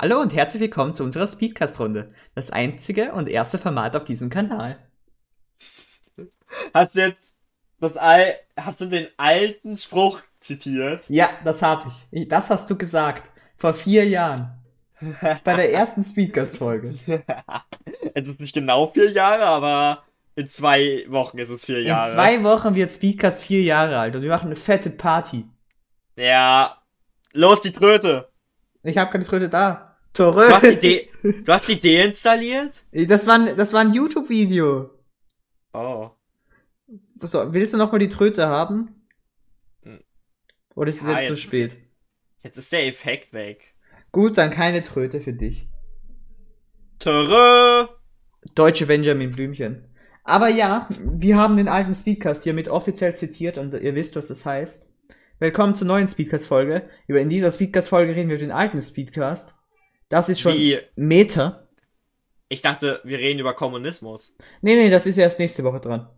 Hallo und herzlich willkommen zu unserer Speedcast-Runde. Das einzige und erste Format auf diesem Kanal. Hast du jetzt das Al hast du den alten Spruch zitiert? Ja, das habe ich. Das hast du gesagt. Vor vier Jahren. Bei der ersten Speedcast-Folge. es ist nicht genau vier Jahre, aber in zwei Wochen ist es vier Jahre. In zwei Wochen wird Speedcast vier Jahre alt und wir machen eine fette Party. Ja. Los, die Tröte. Ich habe keine Tröte da. Torö. Du hast die, De du hast die deinstalliert? Das war, ein, das war ein YouTube-Video. Oh. So, willst du noch mal die Tröte haben? Hm. Oder ist es Ja, jetzt zu spät? Jetzt ist der Effekt weg. Gut, dann keine Tröte für dich. Törö. Deutsche Benjamin Blümchen. Aber ja, wir haben den alten Speedcast hiermit offiziell zitiert und ihr wisst, was das heißt. Willkommen zur neuen Speedcast-Folge. Über in dieser Speedcast-Folge reden wir über den alten Speedcast. Das ist schon Wie? Meter. Ich dachte, wir reden über Kommunismus. Nee, nee, das ist erst nächste Woche dran.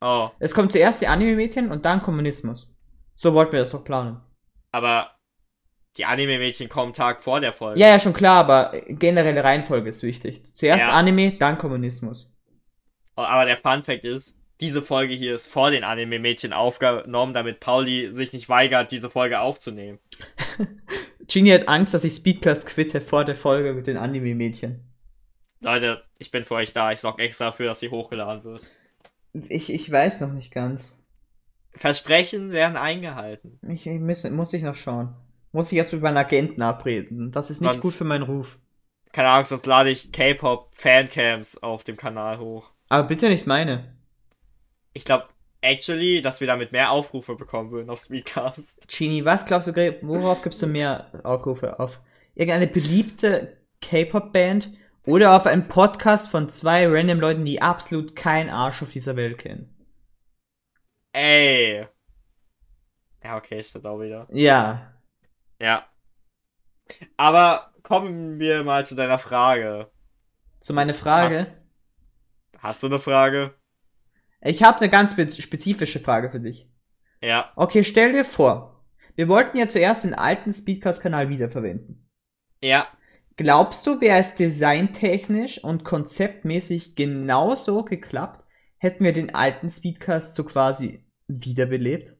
Oh. Es kommt zuerst die Anime-Mädchen und dann Kommunismus. So wollten wir das doch planen. Aber die Anime-Mädchen kommen Tag vor der Folge. Ja, ja, schon klar, aber generelle Reihenfolge ist wichtig. Zuerst Ja. Anime, dann Kommunismus. Oh, Aber der Fun Fact ist, diese Folge hier ist vor den Anime-Mädchen aufgenommen, damit Pauli sich nicht weigert, diese Folge aufzunehmen. Genie hat Angst, dass ich Speedcast quitte vor der Folge mit den Anime-Mädchen. Leute, ich bin für euch da. Ich sorge extra dafür, dass sie hochgeladen wird. Ich, ich weiß noch nicht ganz. Versprechen werden eingehalten. Ich, ich muss, muss ich noch schauen. Muss ich erst mit meinen Agenten abreden. Das ist nicht Sonst- gut für meinen Ruf. Keine Angst, sonst lade ich K-Pop-Fancams auf dem Kanal hoch. Aber bitte nicht meine. Ich glaube, actually, dass wir damit mehr Aufrufe bekommen würden auf Speedcast. Genie, was glaubst du, worauf gibst du mehr Aufrufe? Auf irgendeine beliebte K-Pop-Band oder auf einen Podcast von zwei random Leuten, die absolut keinen Arsch auf dieser Welt kennen? Ey. Ja, okay, stimmt auch wieder. Ja. Ja. Aber kommen wir mal zu deiner Frage. Zu meiner Frage. Hast, hast du eine Frage? Ich habe eine ganz spe- spezifische Frage für dich. Ja. Okay, stell dir vor, wir wollten ja zuerst den alten Speedcast-Kanal wiederverwenden. Ja. Glaubst du, wäre es designtechnisch und konzeptmäßig genauso geklappt, hätten wir den alten Speedcast so quasi wiederbelebt?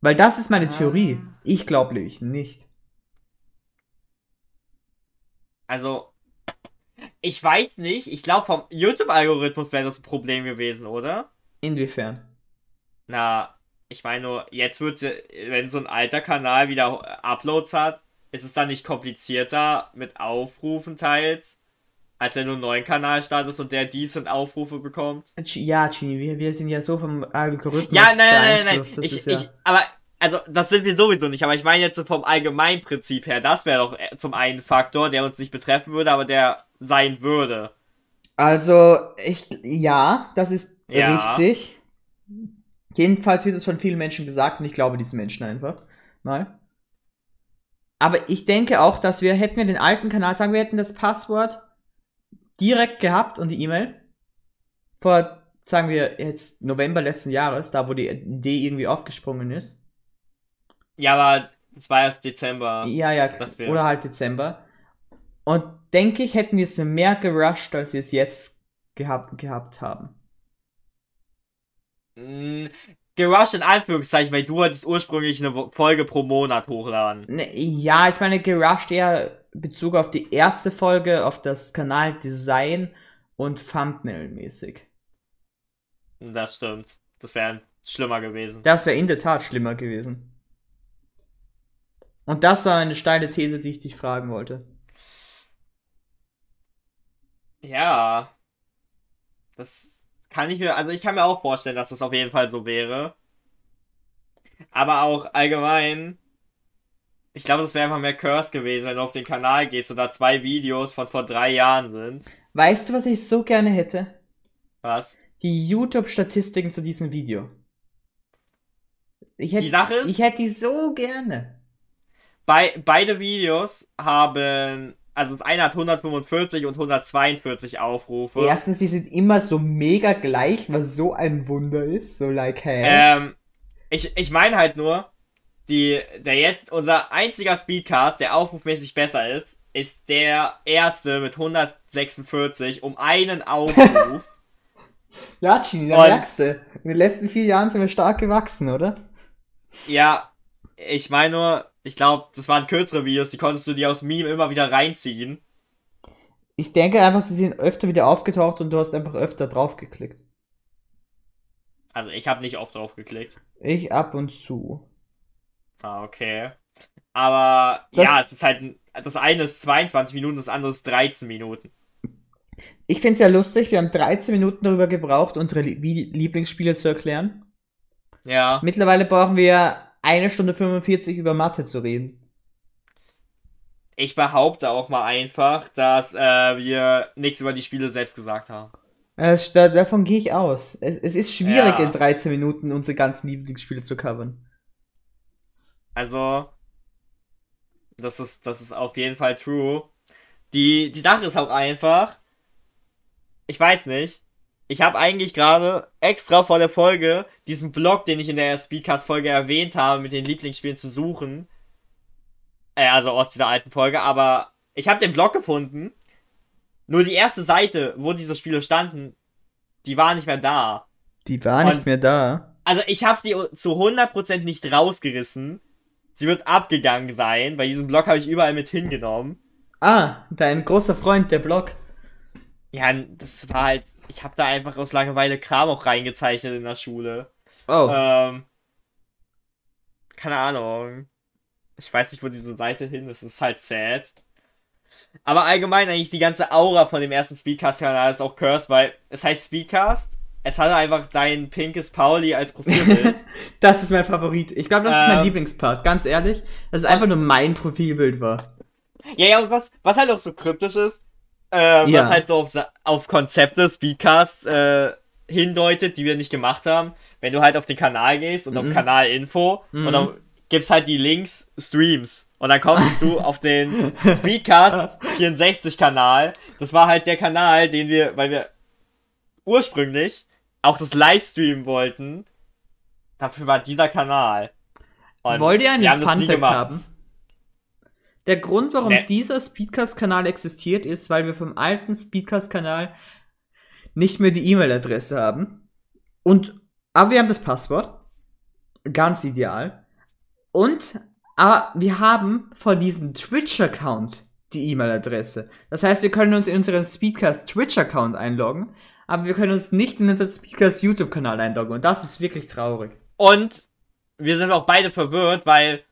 Weil das ist meine Ah. Theorie. Ich glaube nämlich nicht. Also, ich weiß nicht. Ich glaube, vom YouTube-Algorithmus wäre das ein Problem gewesen, oder? Inwiefern? Na, ich meine nur, jetzt wird wenn so ein alter Kanal wieder Uploads hat, ist es dann nicht komplizierter mit Aufrufen teils, als wenn du einen neuen Kanal startest und der decent Aufrufe bekommt? Ja, Genie, wir, wir sind ja so vom Algorithmus Ja, nein, nein, nein, nein. Ich, ja ich, aber, also, das sind wir sowieso nicht, aber ich meine jetzt so vom Allgemeinprinzip her, das wäre doch äh, zum einen Faktor, der uns nicht betreffen würde, aber der sein würde. Also, ich, ja, das ist Ja. richtig. Jedenfalls wird es von vielen Menschen gesagt und ich glaube diesen Menschen einfach mal. Aber ich denke auch, dass wir, hätten wir den alten Kanal, sagen wir hätten das Passwort direkt gehabt und die E-Mail vor, sagen wir jetzt November letzten Jahres, da wo die Idee irgendwie aufgesprungen ist. Ja, aber das war erst Dezember. Ja, ja, oder halt Dezember. Und denke ich, hätten wir es mehr gerusht, als wir es jetzt gehabt, gehabt haben. Mm, Gerusht in Anführungszeichen, weil du wolltest ursprünglich eine Folge pro Monat hochladen. Ne, ja, ich meine, gerusht eher Bezug auf die erste Folge, auf das Kanaldesign und Thumbnail-mäßig. Das stimmt. Das wäre schlimmer gewesen. Das wäre in der Tat schlimmer gewesen. Und das war eine steile These, die ich dich fragen wollte. Ja. Das kann ich mir, also ich kann mir auch vorstellen, dass das auf jeden Fall so wäre. Aber auch allgemein, ich glaube, das wäre einfach mehr Curse gewesen, wenn du auf den Kanal gehst und da zwei Videos von vor drei Jahren sind. Weißt du, was ich so gerne hätte? Was? Die YouTube-Statistiken zu diesem Video. Ich hätte, Die Sache ist- ich hätte die so gerne. Bei, beide Videos haben, also das eine hat 145 und 142 Aufrufe. Erstens, die sind immer so mega gleich, was so ein Wunder ist. So like, hey. Ähm, ich, ich meine halt nur, die, der jetzt, unser einziger Speedcast, der aufrufmäßig besser ist, ist der erste mit 146 um einen Aufruf. ja, Chini, da Und- merkst du. In den letzten vier Jahren sind wir stark gewachsen, oder? ja, ich meine nur, ich glaube, das waren kürzere Videos, die konntest du dir aus Meme immer wieder reinziehen. Ich denke einfach, sie sind öfter wieder aufgetaucht und du hast einfach öfter draufgeklickt. Also ich habe nicht oft drauf geklickt. Ich ab und zu. Ah, okay. Aber Das- ja, es ist halt, das eine ist 22 Minuten, das andere ist 13 Minuten. Ich finde es ja lustig, wir haben 13 Minuten darüber gebraucht, unsere Lieblingsspiele zu erklären. Ja. Mittlerweile brauchen wir eine Stunde 45 über Mathe zu reden. Ich behaupte auch mal einfach, dass äh, wir nichts über die Spiele selbst gesagt haben. Es, da, davon gehe ich aus. Es, es ist schwierig, Ja. in 13 Minuten unsere ganzen Lieblingsspiele zu covern. Also, das ist, das ist auf jeden Fall true. Die, die Sache ist auch einfach, ich weiß nicht, ich habe eigentlich gerade extra vor der Folge diesen Blog, den ich in der Speedcast-Folge erwähnt habe, mit den Lieblingsspielen zu suchen. Äh, also aus dieser alten Folge, aber ich habe den Blog gefunden. Nur die erste Seite, wo diese Spiele standen, die war nicht mehr da. Die war nicht Und- mehr da. Also ich habe sie zu 100% nicht rausgerissen. Sie wird abgegangen sein. Bei diesem Blog habe ich überall mit hingenommen. Ah, dein großer Freund, der Blog. Ja, das war halt. Ich habe da einfach aus Langeweile Kram auch reingezeichnet in der Schule. Oh. Ähm, keine Ahnung. Ich weiß nicht, wo diese Seite hin ist. Es ist halt sad. Aber allgemein eigentlich die ganze Aura von dem ersten Speedcast-Kanal ist auch cursed, weil es heißt Speedcast. Es hatte einfach dein pinkes Pauli als Profilbild. Das ist mein Favorit. Ich glaube, das ist mein Ähm. Lieblingspart, ganz ehrlich. Das ist einfach nur mein Profilbild war. Ja, ja, und was, was halt auch so kryptisch ist, äh, Ja. was halt so auf, auf Konzepte, Speedcasts äh, hindeutet, die wir nicht gemacht haben. Wenn du halt auf den Kanal gehst und Mhm. auf Kanalinfo Mhm. und dann gibt's halt die Links Streams. Und dann kommst du auf den Speedcast 64 Kanal. Das war halt der Kanal, den wir, weil wir ursprünglich auch das Livestreamen wollten. Dafür war dieser Kanal. Und Wollt ihr einen Fun-Fact gemacht. haben? Der Grund, warum Nee. dieser Speedcast-Kanal existiert, ist, weil wir vom alten Speedcast-Kanal nicht mehr die E-Mail-Adresse haben. Und, aber wir haben das Passwort. Ganz ideal. Und, aber wir haben von diesem Twitch-Account die E-Mail-Adresse. Das heißt, wir können uns in unseren Speedcast Twitch-Account einloggen, aber wir können uns nicht in unseren Speedcast YouTube-Kanal einloggen. Und das ist wirklich traurig. Und wir sind auch beide verwirrt, weil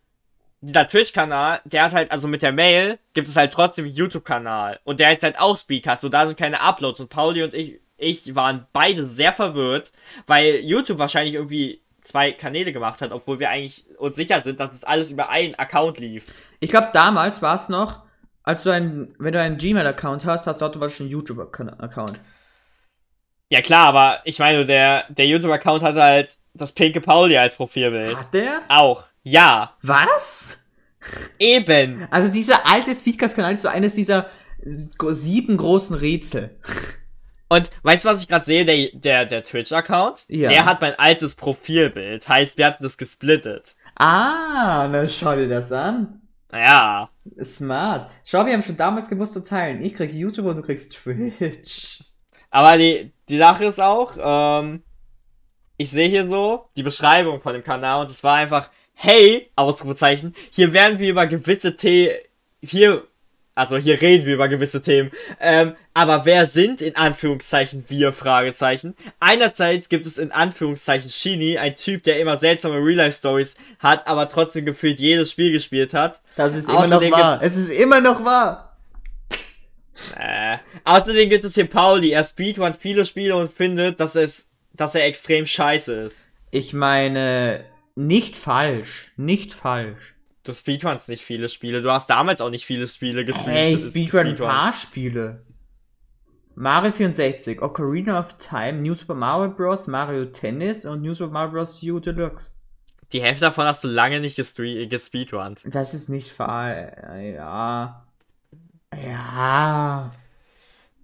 dieser Twitch-Kanal, der hat halt, also mit der Mail, gibt es halt trotzdem einen YouTube-Kanal. Und der ist halt auch Speedcast und da sind keine Uploads. Und Pauli und ich, ich waren beide sehr verwirrt, weil YouTube wahrscheinlich irgendwie zwei Kanäle gemacht hat, obwohl wir eigentlich uns sicher sind, dass das alles über einen Account lief. Ich glaube, damals war es noch, als du ein, wenn du einen Gmail-Account hast, hast du automatisch einen YouTube-Account. Ja klar, aber ich meine, der, der YouTube-Account hat halt das pinke Pauli als Profilbild. Hat der? Auch. Ja, Was? eben. Also dieser alte Speedcast-Kanal ist so eines dieser sieben großen Rätsel. Und weißt du, was ich gerade sehe? Der, der, der Twitch-Account, Ja. der hat mein altes Profilbild. Heißt, wir hatten das gesplittet. Ah, na schau dir das an. Ja. Smart. Schau, wir haben schon damals gewusst zu teilen. Ich krieg YouTube und du kriegst Twitch. Aber die, die Sache ist auch, ähm, ich sehe hier so die Beschreibung von dem Kanal und es war einfach, hey, Ausrufezeichen, hier werden wir über gewisse Themen, hier, also hier reden wir über gewisse Themen, ähm, aber wer sind in Anführungszeichen wir, Fragezeichen? Einerseits gibt es in Anführungszeichen Shini, ein Typ, der immer seltsame Real-Life-Stories hat, aber trotzdem gefühlt jedes Spiel gespielt hat. Das ist immer noch Außerdem wahr. Es ist immer noch wahr. Äh, außerdem gibt es hier Pauli, er speedrunnt viele Spiele und findet, dass es, dass er extrem scheiße ist. Ich meine, nicht falsch. Nicht falsch. Du speedrunnst nicht viele Spiele. Du hast damals auch nicht viele Spiele. Hey, Das ist Speedrun ein paar Spiele. Mario 64, Ocarina of Time, New Super Mario Bros., Mario Tennis und New Super Mario Bros. U Deluxe. Die Hälfte davon hast du lange nicht gespeedrunnt. Das ist nicht fair. Ja. Ja.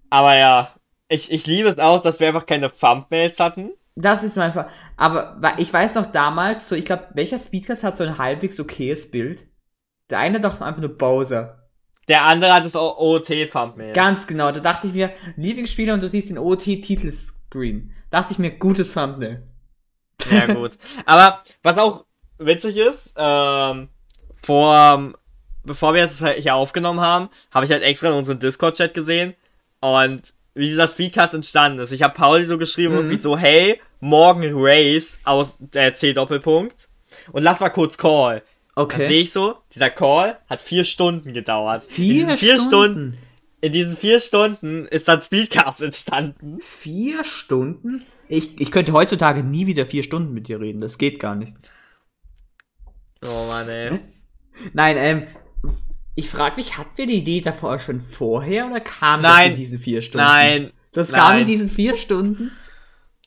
Aber ja, ich, ich liebe es auch, dass wir einfach keine Thumbnails hatten. Das ist mein Fall. Aber ich weiß noch damals, so, ich glaube, welcher Speedcast hat so ein halbwegs okayes Bild? Der eine doch einfach nur Bowser. Der andere hat das OT-Thumbnail. Ganz genau, da dachte ich mir, Lieblingsspieler und du siehst den OT-Titelscreen. Dachte ich mir, gutes Thumbnail. Ja, gut. Aber was auch witzig ist, ähm, vor, bevor wir das hier aufgenommen haben, habe ich halt extra in unserem Discord-Chat gesehen und wie dieser Speedcast entstanden ist. Ich habe Pauli so geschrieben, Mhm. irgendwie so, hey, morgen Race aus der C-Doppelpunkt und lass mal kurz Call. Dann sehe ich so, dieser Call hat vier Stunden gedauert. Vier, vier Stunden. Stunden. In diesen vier Stunden ist dann Speedcast entstanden. Vier Stunden? Ich, ich könnte heutzutage nie wieder vier Stunden mit dir reden. Das geht gar nicht. Oh Mann, ey. Nein, ähm, ich frage mich, hatten wir die Idee davor schon vorher oder kam Nein. das in diesen vier Stunden? Nein. Das kam in Nein. diesen vier Stunden?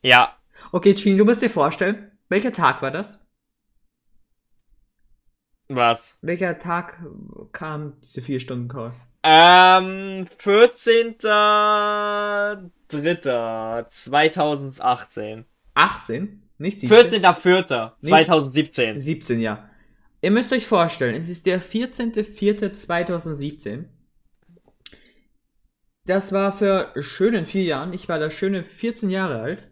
Ja. Okay, Gene, du musst dir vorstellen, welcher Tag war das? Was? Welcher Tag kam diese vier Stunden Call? Ähm, 14.03.2018. 18? Nicht 17? 14.04.2017. 17, ja. Ihr müsst euch vorstellen, es ist der 14.04.2017. Das war für schönen vier Jahren. Ich war da schöne 14 Jahre alt.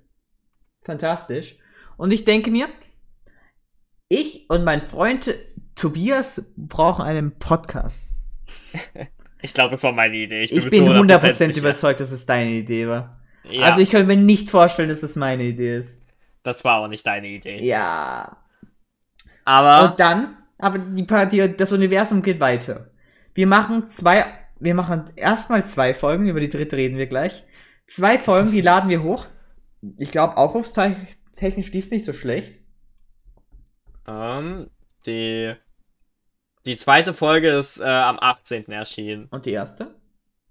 Fantastisch. Und ich denke mir, ich und mein Freund Tobias brauchen einen Podcast. Ich glaube, das war meine Idee. Ich bin zu 100% sicher. überzeugt, dass es deine Idee war. Ja, Also ich könnte mir nicht vorstellen, dass es meine Idee ist. das war auch nicht deine Idee. Ja. Aber Und dann, aber die Partie, das Universum geht weiter. Wir machen zwei, wir machen erstmal zwei Folgen, über die dritte reden wir gleich. Zwei Folgen, die laden wir hoch. Ich glaube, aufrufstechnisch lief es nicht so schlecht. ähm, die, die zweite Folge ist äh, am 18. erschienen. Und die erste?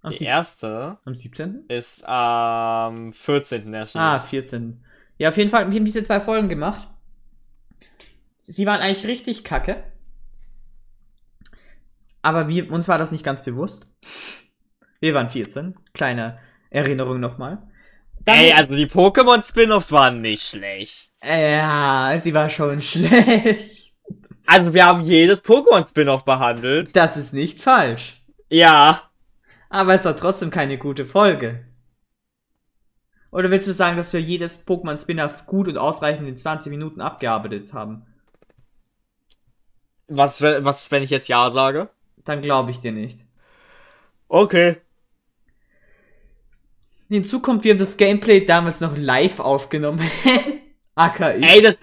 Am, Die erste am 17. ist am 14. erschienen. Ah, 14. Ja, auf jeden Fall, wir haben diese zwei Folgen gemacht. Sie waren eigentlich richtig kacke. Aber wir, uns war das nicht ganz bewusst. Wir waren 14. Kleine Erinnerung nochmal. Dann- Ey, also die Pokémon-Spin-Offs waren nicht schlecht. Ja, sie war schon schlecht. Also wir haben jedes Pokémon-Spin-Off behandelt. Das ist nicht falsch. Ja. Aber es war trotzdem keine gute Folge. Oder willst du sagen, dass wir jedes Pokémon-Spin-Off gut und ausreichend in 20 Minuten abgearbeitet haben? Was, was ist, wenn ich jetzt Ja sage? Dann glaube ich dir nicht. Okay. Hinzu kommt, wir haben das Gameplay damals noch live aufgenommen. AKI. Ey, das,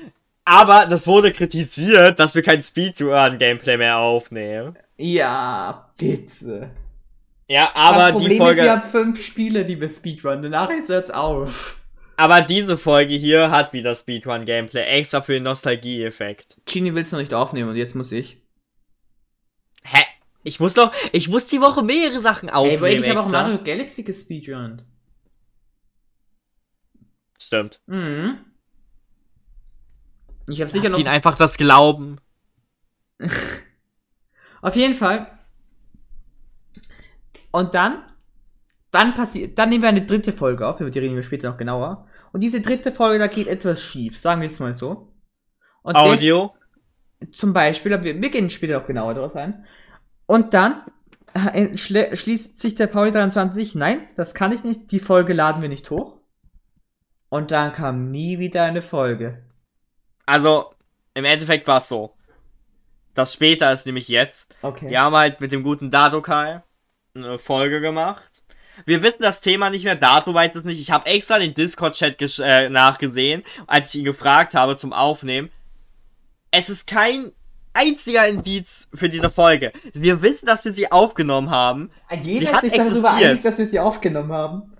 aber das wurde kritisiert, dass wir kein Speedrun-Gameplay mehr aufnehmen. Ja, bitte. Ja, aber das die Problem ist, wir Folge, haben fünf Spiele, die wir speedrunnen. Danach hört's auf. aber diese Folge hier hat wieder Speedrun-Gameplay, extra für den Nostalgie-Effekt. Genie will's noch nicht aufnehmen und jetzt muss ich. Hä? Ich muss doch, ich muss die Woche mehrere Sachen Ey, aufnehmen Brady, ich habe auch. Mario Galaxy gespeedrunnt. Stimmt. Mhm. Ich habe Sicher noch. ihnen einfach das Glauben. Auf jeden Fall. Und dann, dann passiert, dann nehmen wir eine dritte Folge auf, über die reden wir später noch genauer. Und diese dritte Folge, da geht etwas schief, sagen wir jetzt mal so. Und Audio. des- zum Beispiel, aber wir, wir gehen später noch genauer darauf ein. Und dann äh, schließt sich der Pauli 23, nein, das kann ich nicht, die Folge laden wir nicht hoch. Und dann kam nie wieder eine Folge. Also, im Endeffekt war es so. Das später ist nämlich jetzt. Okay. Wir haben halt mit dem guten Dato-Kai eine Folge gemacht. Wir wissen das Thema nicht mehr, Dato weiß es nicht. Ich habe extra den Discord-Chat äh, nachgesehen, als ich ihn gefragt habe zum Aufnehmen. Es ist kein einziger Indiz für diese Folge. Wir wissen, dass wir sie aufgenommen haben. Jeder Sie hat ist sich darüber existiert. einig, dass wir sie aufgenommen haben.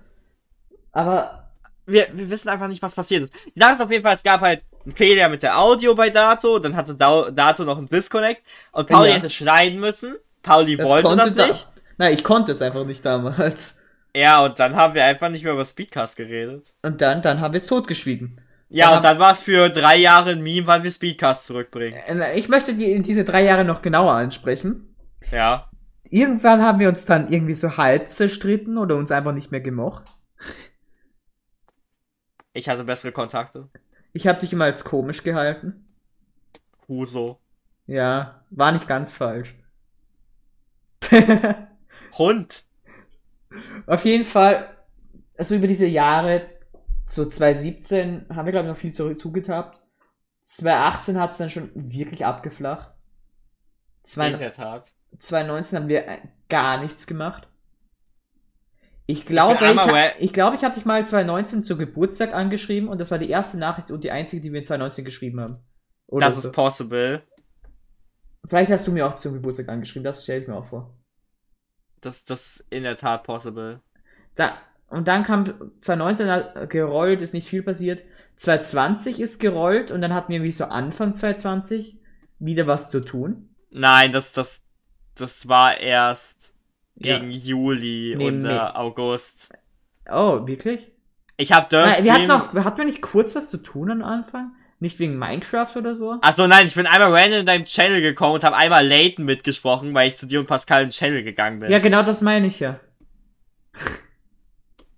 Aber Wir, wir wissen einfach nicht, was passiert ist. Die Sache ist auf jeden Fall, es gab halt einen Fehler mit der Audio bei Dato, dann hatte Dato noch einen Disconnect und Pauli Ja. hätte schneiden müssen. Pauli das wollte das da- nicht. Nein, ich konnte es einfach nicht damals. Ja, und dann haben wir einfach nicht mehr über Speedcast geredet. Und dann, dann haben wir es totgeschwiegen. Ja, Dann und dann war es für drei Jahre ein Meme, weil wir Speedcast zurückbringen. Äh, Ich möchte die, diese drei Jahre noch genauer ansprechen. Ja. Irgendwann haben wir uns dann irgendwie so halb zerstritten oder uns einfach nicht mehr gemocht. Ich hatte bessere Kontakte. Ich habe dich immer als komisch gehalten. Huso. Ja, war nicht ganz falsch. Hund. Auf jeden Fall, also über diese Jahre, so 2017 haben wir, glaube ich, noch viel zurück zugetappt. 2018 hat es dann schon wirklich abgeflacht. In Zwei- der Tat. 2019 haben wir äh, gar nichts gemacht. Ich glaube, ich, einmal ha- ich, glaube, ich habe dich mal 2019 zu Geburtstag angeschrieben und das war die erste Nachricht und die einzige, die wir in 2019 geschrieben haben. Oder Das so. ist possible. Vielleicht hast du mir auch zum Geburtstag angeschrieben, das stelle ich mir auch vor. Das, das ist in der Tat possible. Da, und dann kam 2019 hat gerollt, ist nicht viel passiert. 2020 ist gerollt und dann hatten wir wie so Anfang 2020 wieder was zu tun. Nein, das, das, das war erst Ja. gegen Juli Nee, und nee. äh, August. Oh, wirklich? Ich hab Nein, wir hatten, noch, hatten wir nicht kurz was zu tun am Anfang? Nicht wegen Minecraft oder so? Achso, nein, ich bin einmal random in deinem Channel gekommen und habe einmal Layton mitgesprochen, weil ich zu dir und Pascal in den Channel gegangen bin. Ja, genau das meine ich ja.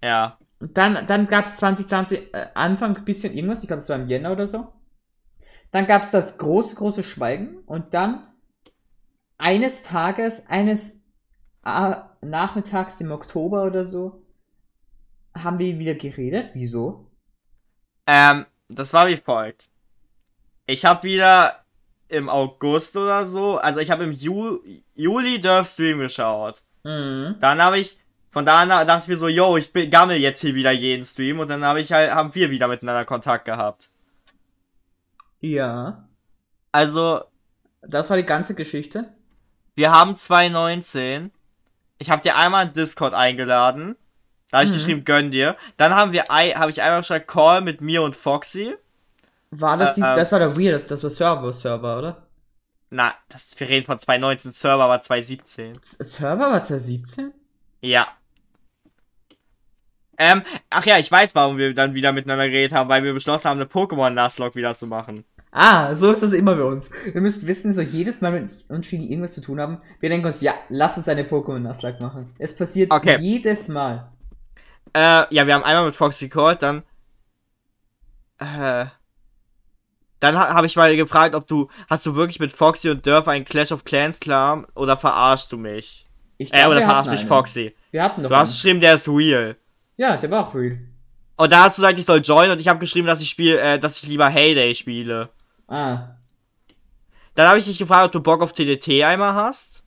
Ja. Und dann, dann gab es 2020 äh, Anfang ein bisschen irgendwas, ich glaube, es war im Jänner oder so. Dann gab es das große, große Schweigen und dann eines Tages, eines äh, Nachmittags im Oktober oder so, haben wir wieder geredet. Wieso? Ähm, das war wie folgt. Ich habe wieder im August oder so, also ich habe im Ju Juli Durf Stream geschaut. Mhm. Dann habe ich, von da an dachte ich mir so, yo, ich bin- gammel jetzt hier wieder jeden Stream und dann habe ich halt, haben wir wieder miteinander Kontakt gehabt. Ja. Also, Das war die ganze Geschichte. wir haben 2019. Ich habe dir einmal in Discord eingeladen. Da habe ich Mhm. geschrieben, gönn dir. Dann haben wir, habe ich einmal schon Call mit mir und Foxy. War das, Äh, dies, ähm. das war der Weird, das, das war Server-Server, oder? Na, das, wir reden von 2019, Server war 2017. S- Server war 2017? Ja. Ähm, ach ja, ich weiß, warum wir dann wieder miteinander geredet haben, weil wir beschlossen haben, eine Pokémon-Nuzlocke wieder zu machen. Ah, so ist das immer bei uns. Wir müsst wissen, so jedes Mal, wenn uns Shinny irgendwas zu tun haben, wir denken uns, ja, lass uns eine Pokémon-Nuzlocke machen. Es passiert Okay. jedes Mal. Äh, ja, wir haben einmal mit Foxy gecallt, dann. Äh. Dann ha habe ich mal gefragt, ob du. Hast du wirklich mit Foxy und Durf einen Clash of Clans klar oder verarschst du mich? Ich Äh, glaub, oder wir verarschst mich einen. Foxy? Wir hatten doch Du hast einen. geschrieben, der ist real. Ja, der war auch real. Und da hast du gesagt, ich soll joinen und ich habe geschrieben, dass ich spiel, äh, dass ich lieber Heyday spiele. Ah, Dann habe ich dich gefragt, ob du Bock auf TDT einmal hast.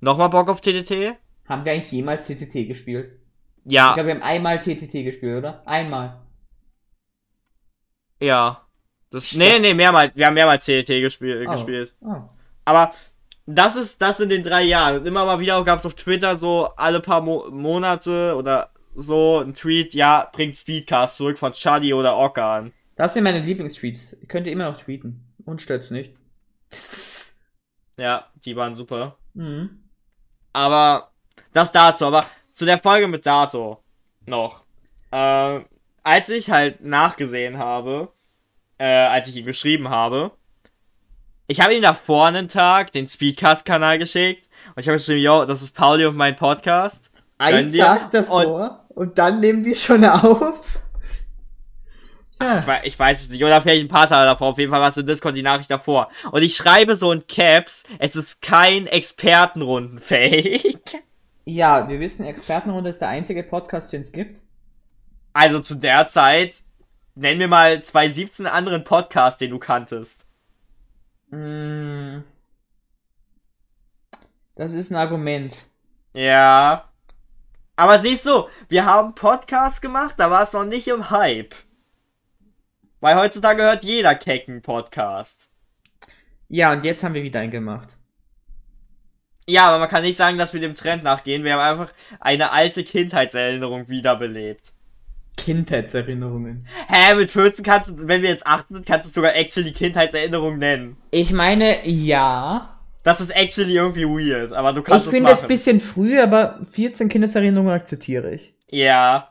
Nochmal Bock auf TDT? haben wir eigentlich jemals TTT gespielt? Ich Ja, glaube, wir haben einmal TTT gespielt, oder? Einmal. ja. Das, nee, nee, mehrmals. Wir haben mehrmals TDT gespiel, Oh. gespielt. Oh. Aber das ist das in den drei Jahren. Und immer mal wieder gab es auf Twitter so alle paar Mo Monate oder so ein Tweet, ja, bringt Speedcast zurück von Chuddy oder Okan. Das sind meine Lieblingstweets. Könnt ihr immer noch tweeten. Und stört's nicht. Ja, die waren super. Mhm. Aber das dazu. Aber zu der Folge mit Dato noch. Äh, als ich halt nachgesehen habe, äh, als ich ihm geschrieben habe, ich habe ihm davor einen Tag den Speedcast-Kanal geschickt und ich habe geschrieben, yo, das ist Pauli und mein Podcast. Ein Gönn dir. Tag davor und, dann nehmen wir schon auf. Ja. Ich wei- Ich weiß es nicht. Oder vielleicht ein paar Tage davor. Auf jeden Fall war es in Discord die Nachricht davor. Und ich schreibe so in Caps, es ist kein Expertenrunden-Fake. Ja, wir wissen, Expertenrunde ist der einzige Podcast, den es gibt. Also zu der Zeit, nenn mir mal 2017 anderen Podcast, den du kanntest. Mm. Das ist ein Argument. Ja. Aber siehst du, wir haben Podcast gemacht, da war es noch nicht im Hype. Weil heutzutage hört jeder kecken Podcast. Ja, und jetzt haben wir wieder einen gemacht. Ja, aber man kann nicht sagen, dass wir dem Trend nachgehen. Wir haben einfach eine alte Kindheitserinnerung wiederbelebt. Kindheitserinnerungen. Hä, mit 14 kannst du, wenn wir jetzt 18 sind, kannst du sogar actually Kindheitserinnerung nennen. Ich meine, ja. Das ist actually irgendwie weird, aber du kannst ich es finde es ein bisschen früh, aber 14 Kindheitserinnerungen akzeptiere ich. ja,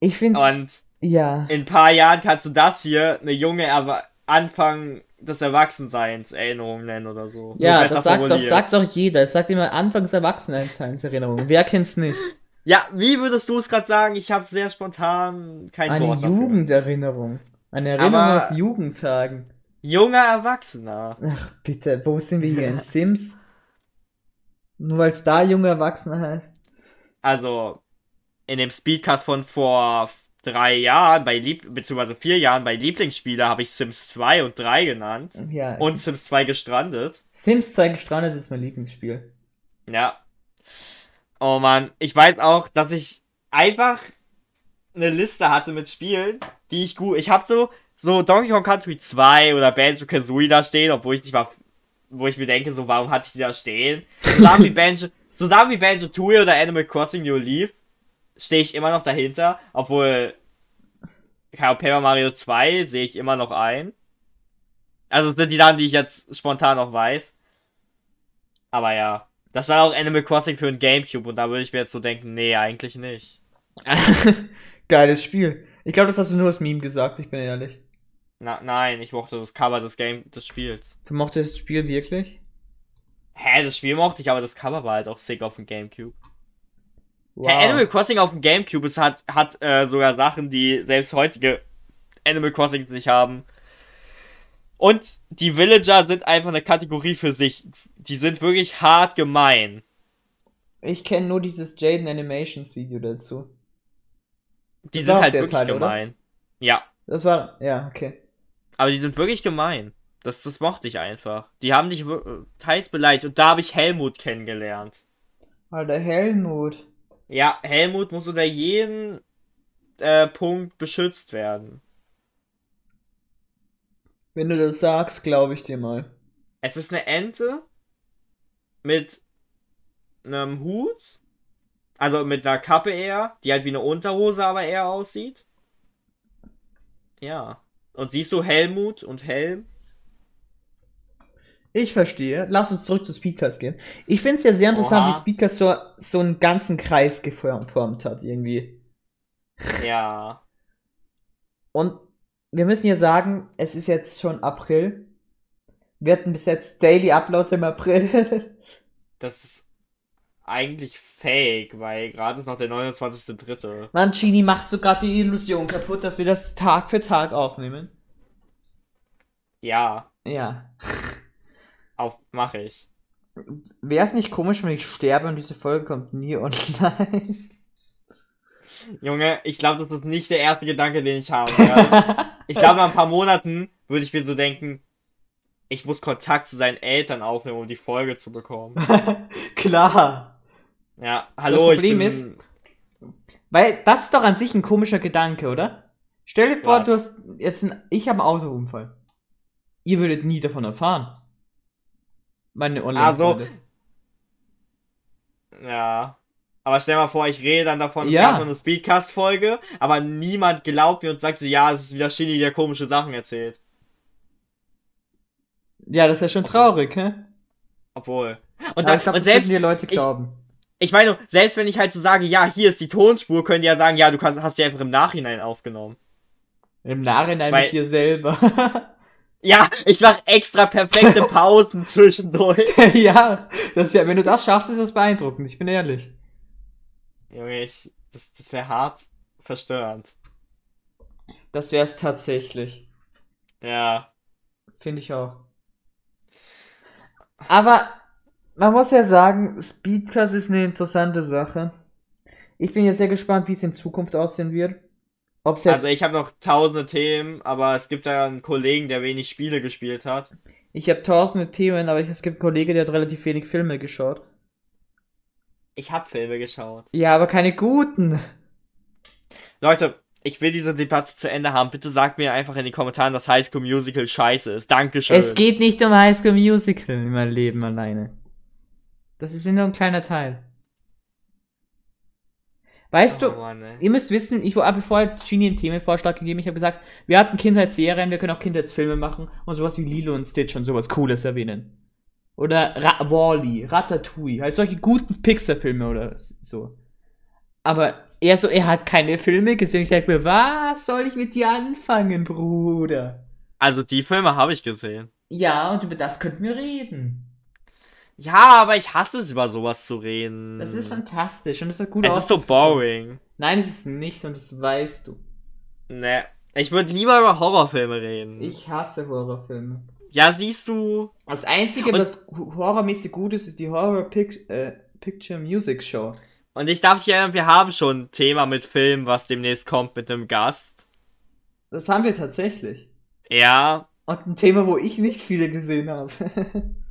Ich finde es. und Ja. in ein paar Jahren kannst du das hier eine junge Erwa Anfang des Erwachsenseins Erinnerung nennen oder so. Ja, das sagt doch, sagt doch jeder. Es sagt immer Anfangs Erwachsenenseinserinnerung. Wer kennt's nicht? Ja, wie würdest du es gerade sagen? Ich habe sehr spontan kein Eine Wort. Jugenderinnerung. Eine Erinnerung Aber- aus Jugendtagen. Junger Erwachsener. Ach, bitte, wo sind wir hier? In Sims? Nur weil es da junger Erwachsener heißt? Also, in dem Speedcast von vor drei Jahren, bei Lieb beziehungsweise vier Jahren bei Lieblingsspieler habe ich Sims 2 und 3 genannt. Ja. Und Sims 2 gestrandet. Sims 2 gestrandet ist mein Lieblingsspiel. Ja. Oh Mann, ich weiß auch, dass ich einfach eine Liste hatte mit Spielen, die ich gut. Ich habe so so Donkey Kong Country 2 oder Banjo Kazooie da stehen, obwohl ich nicht mal wo ich mir denke, so warum hatte ich die da stehen? So Sachen wie Banjo, so Sachen wie Banjo Tooie oder Animal Crossing New Leaf stehe ich immer noch dahinter, obwohl Paper Mario 2 sehe ich immer noch ein. Also es sind die Sachen, die ich jetzt spontan noch weiß. Aber ja. Da stand auch Animal Crossing für ein Gamecube und da würde ich mir jetzt so denken, nee, eigentlich nicht. Geiles Spiel. Ich glaube, das hast du nur als Meme gesagt, ich bin ehrlich. Na, nein, ich mochte das Cover des Game des Spiels. Du mochtest das Spiel wirklich? Hä, das Spiel mochte ich, aber das Cover war halt auch sick auf dem Gamecube. Wow. Hä, Animal Crossing auf dem Gamecube es hat, hat äh, sogar Sachen, die selbst heutige Animal Crossings nicht haben. Und die Villager sind einfach eine Kategorie für sich. Die sind wirklich hart gemein. Ich kenne nur dieses Jaden Animations Video dazu. Die Das sind halt wirklich Teil, oder? gemein. Ja, Das war, ja, okay. aber die sind wirklich gemein. Das, das mochte ich einfach. Die haben dich teils beleidigt. Und da habe ich Helmut kennengelernt. Alter, Helmut. Ja, Helmut muss unter jeden äh, Punkt beschützt werden. Wenn du das sagst, glaube ich dir mal. Es ist eine Ente mit einem Hut. Also mit einer Kappe eher, die halt wie eine Unterhose aber eher aussieht. Ja. Und siehst du Helmut und Helm? Ich verstehe. Lass uns zurück zu Speedcast gehen. Ich finde es ja sehr interessant, Oha. wie Speedcast so, so einen ganzen Kreis geformt hat, irgendwie. Ja. Und wir müssen ja sagen, es ist jetzt schon April. Wir hatten bis jetzt Daily Uploads im April. Das ist eigentlich fake, weil gerade ist noch der 29.3. Mann, Genie, machst du gerade die Illusion kaputt, dass wir das Tag für Tag aufnehmen? Ja, Ja. auf mache ich. Wäre es nicht komisch, wenn ich sterbe und diese Folge kommt nie online? Junge, ich glaube, das ist nicht der erste Gedanke, den ich habe. werde. Ich glaube, nach ein paar Monaten würde ich mir so denken, ich muss Kontakt zu seinen Eltern aufnehmen, um die Folge zu bekommen. Klar. Ja, hallo, Problem ich ist- bin... Weil das ist doch an sich ein komischer Gedanke, oder? Stell dir vor, Was? du hast jetzt ein, ich habe einen Autounfall. Ihr würdet nie davon erfahren. Meine online Ah, so. Ja. Aber stell mal vor, ich rede dann davon, es Ja. gab eine Speedcast-Folge, aber niemand glaubt mir und sagt so, ja, es ist wieder Shinny, der komische Sachen erzählt. Ja, das ist ja schon traurig, hä? Obwohl. Und, Aber dann, ich glaube, und das selbst, dir Leute glauben. ich meine, selbst wenn ich halt so sage, ja, hier ist die Tonspur, können die ja sagen, ja, du kannst, hast die einfach im Nachhinein aufgenommen. Im Nachhinein Weil- mit dir selber. Ja, ich mache extra perfekte Pausen zwischendurch. ja, das wär, wenn du das schaffst, ist das beeindruckend, ich bin ehrlich. Junge, ich, das, das wäre hart verstörend. Das wär's tatsächlich. Ja. Finde ich auch. Aber man muss ja sagen, Speedcast ist eine interessante Sache. Ich bin jetzt sehr gespannt, wie es in Zukunft aussehen wird. Ob es jetzt. Also ich habe noch tausende Themen, aber es gibt da einen Kollegen, der wenig Spiele gespielt hat. ich habe tausende Themen, aber ich, es gibt einen Kollege, der hat relativ wenig Filme geschaut. Ich habe Filme geschaut. Ja, aber keine guten. Leute, ich will diese Debatte zu Ende haben. Bitte sagt mir einfach in die Kommentare, dass High School Musical scheiße ist. Dankeschön. Es geht nicht um High School Musical in meinem Leben alleine. Das ist nur ein kleiner Teil. Weißt oh, du, Mann, ey. Ihr müsst wissen, ich habe vorher Genie einen Themenvorschlag gegeben. Ich habe gesagt, wir hatten Kindheitsserien, wir können auch Kindheitsfilme machen und sowas wie Lilo und Stitch und sowas Cooles erwähnen. Oder Ra Wally, Ratatouille, halt solche guten Pixar-Filme oder so. Aber er so, er hat keine Filme gesehen. Ich denke mir, was soll ich mit dir anfangen, Bruder? Also die Filme habe ich gesehen. Ja, und über das könnten wir reden. Ja, aber ich hasse es, über sowas zu reden. Das ist fantastisch und es hat gut Es ist so boring. Nein, es ist nicht und das weißt du. Ne. Ich würde lieber über Horrorfilme reden. Ich hasse Horrorfilme. ja, siehst du. Das Einzige, Und- was horrormäßig gut ist, ist die Horror Pic äh, Picture Music Show. Und ich darf dich erinnern, wir haben schon ein Thema mit Film, was demnächst kommt mit einem Gast. Das haben wir tatsächlich. Ja. Und ein Thema, wo ich nicht viele gesehen habe.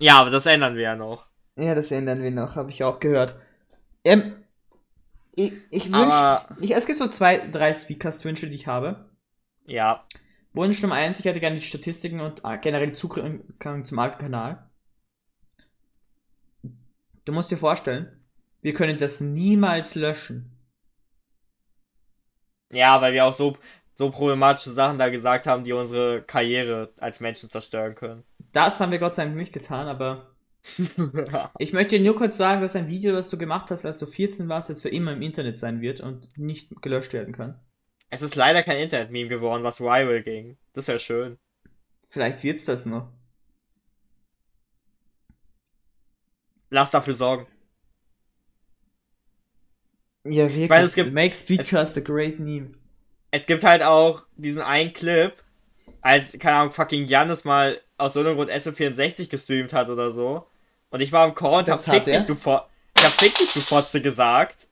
Ja, aber das ändern wir ja noch. ja, das ändern wir noch, habe ich auch gehört. Ähm, ich, ich wünsche. Ich, es gibt so zwei, drei Speakers-Wünsche, die ich habe. Ja. Wunsch Nummer eins, ich hätte gerne die Statistiken und äh, generell Zugang zum alten Kanal. Du musst dir vorstellen, wir können das niemals löschen. Ja, weil wir auch so, so problematische Sachen da gesagt haben, die unsere Karriere als Menschen zerstören können. Das haben wir Gott sei Dank nicht getan, aber ich möchte dir nur kurz sagen, dass ein Video, das du gemacht hast, als du 14 warst, jetzt für immer im Internet sein wird und nicht gelöscht werden kann. es ist leider kein Internet-Meme geworden, was viral ging. Das wäre schön. Vielleicht wird's das noch. Lass dafür sorgen. Ja, wirklich. Weil es gibt- Make Speedcast a great meme. Es gibt halt auch diesen einen Clip, als, keine Ahnung, fucking Janis mal aus so einem Grund SF64 gestreamt hat oder so. Und ich war im Call und Das hab fick dich, du Fo ich hab fick dich, du Fotze gesagt.